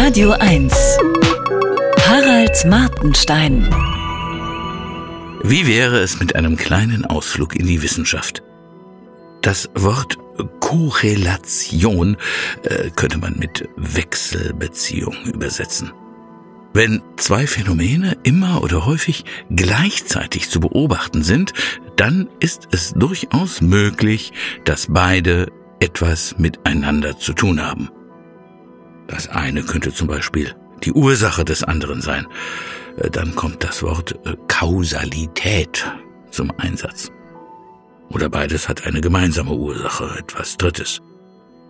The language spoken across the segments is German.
Radio 1. Harald Martenstein. Wie wäre es mit einem kleinen Ausflug in die Wissenschaft? Das Wort Korrelation äh, könnte man mit Wechselbeziehung übersetzen. Wenn zwei Phänomene immer oder häufig gleichzeitig zu beobachten sind, dann ist es durchaus möglich, dass beide etwas miteinander zu tun haben. Das eine könnte zum Beispiel die Ursache des anderen sein. Äh, dann kommt das Wort äh, Kausalität zum Einsatz. Oder beides hat eine gemeinsame Ursache, etwas Drittes.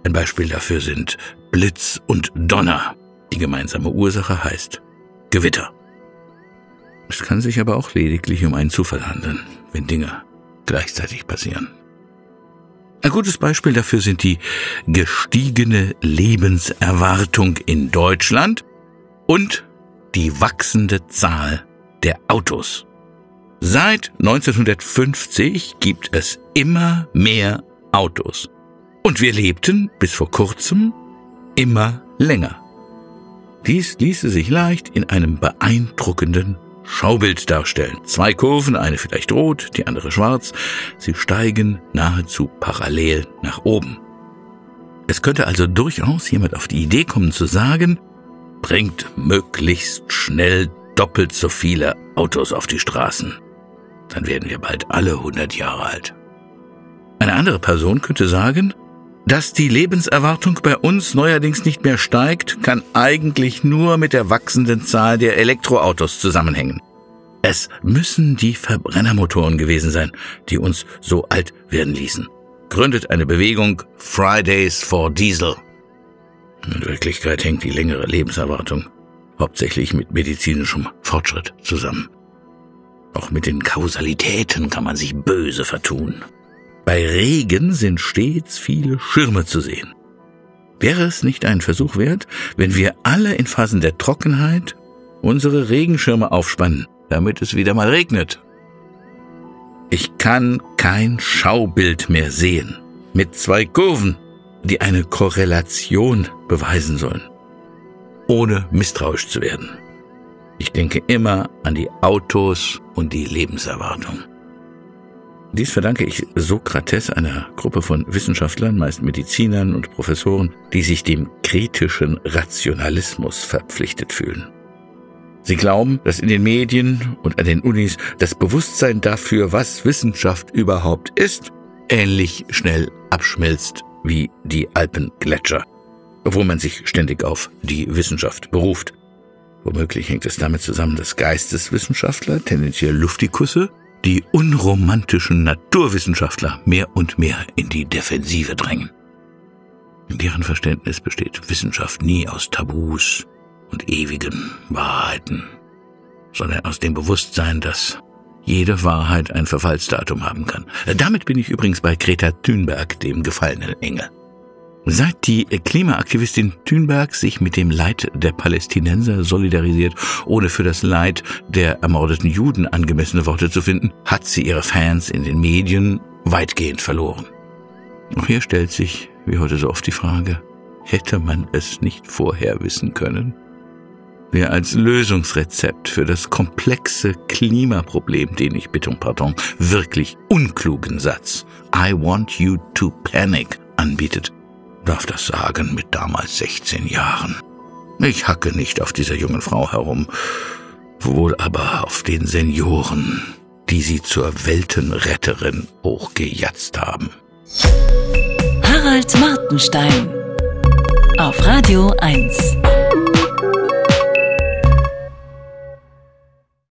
Ein Beispiel dafür sind Blitz und Donner. Die gemeinsame Ursache heißt Gewitter. Es kann sich aber auch lediglich um einen Zufall handeln, wenn Dinge gleichzeitig passieren. Ein gutes Beispiel dafür sind die gestiegene Lebenserwartung in Deutschland und die wachsende Zahl der Autos. Seit 1950 gibt es immer mehr Autos. Und wir lebten bis vor kurzem immer länger. Dies ließe sich leicht in einem beeindruckenden Schaubild darstellen. Zwei Kurven, eine vielleicht rot, die andere schwarz. Sie steigen nahezu parallel nach oben. Es könnte also durchaus jemand auf die Idee kommen zu sagen, bringt möglichst schnell doppelt so viele Autos auf die Straßen. Dann werden wir bald alle 100 Jahre alt. Eine andere Person könnte sagen, dass die Lebenserwartung bei uns neuerdings nicht mehr steigt, kann eigentlich nur mit der wachsenden Zahl der Elektroautos zusammenhängen. Es müssen die Verbrennermotoren gewesen sein, die uns so alt werden ließen. Gründet eine Bewegung Fridays for Diesel. In Wirklichkeit hängt die längere Lebenserwartung hauptsächlich mit medizinischem Fortschritt zusammen. Auch mit den Kausalitäten kann man sich böse vertun. Bei Regen sind stets viele Schirme zu sehen. Wäre es nicht ein Versuch wert, wenn wir alle in Phasen der Trockenheit unsere Regenschirme aufspannen, damit es wieder mal regnet? Ich kann kein Schaubild mehr sehen mit zwei Kurven, die eine Korrelation beweisen sollen, ohne misstrauisch zu werden. Ich denke immer an die Autos und die Lebenserwartung. Dies verdanke ich Sokrates, einer Gruppe von Wissenschaftlern, meist Medizinern und Professoren, die sich dem kritischen Rationalismus verpflichtet fühlen. Sie glauben, dass in den Medien und an den Unis das Bewusstsein dafür, was Wissenschaft überhaupt ist, ähnlich schnell abschmilzt wie die Alpengletscher, obwohl man sich ständig auf die Wissenschaft beruft. Womöglich hängt es damit zusammen, dass Geisteswissenschaftler, tendenziell Luftikusse, die unromantischen Naturwissenschaftler mehr und mehr in die Defensive drängen. In deren Verständnis besteht Wissenschaft nie aus Tabus und ewigen Wahrheiten, sondern aus dem Bewusstsein, dass jede Wahrheit ein Verfallsdatum haben kann. Damit bin ich übrigens bei Greta Thunberg, dem gefallenen Engel. Seit die Klimaaktivistin Thunberg sich mit dem Leid der Palästinenser solidarisiert, ohne für das Leid der ermordeten Juden angemessene Worte zu finden, hat sie ihre Fans in den Medien weitgehend verloren. Auch hier stellt sich, wie heute so oft, die Frage, hätte man es nicht vorher wissen können? Wer als Lösungsrezept für das komplexe Klimaproblem, den ich bitte um Pardon, wirklich unklugen Satz I want you to panic anbietet, darf das sagen mit damals 16 Jahren. Ich hacke nicht auf dieser jungen Frau herum, wohl aber auf den Senioren, die sie zur Weltenretterin hochgejatzt haben. Harald Martenstein auf Radio 1.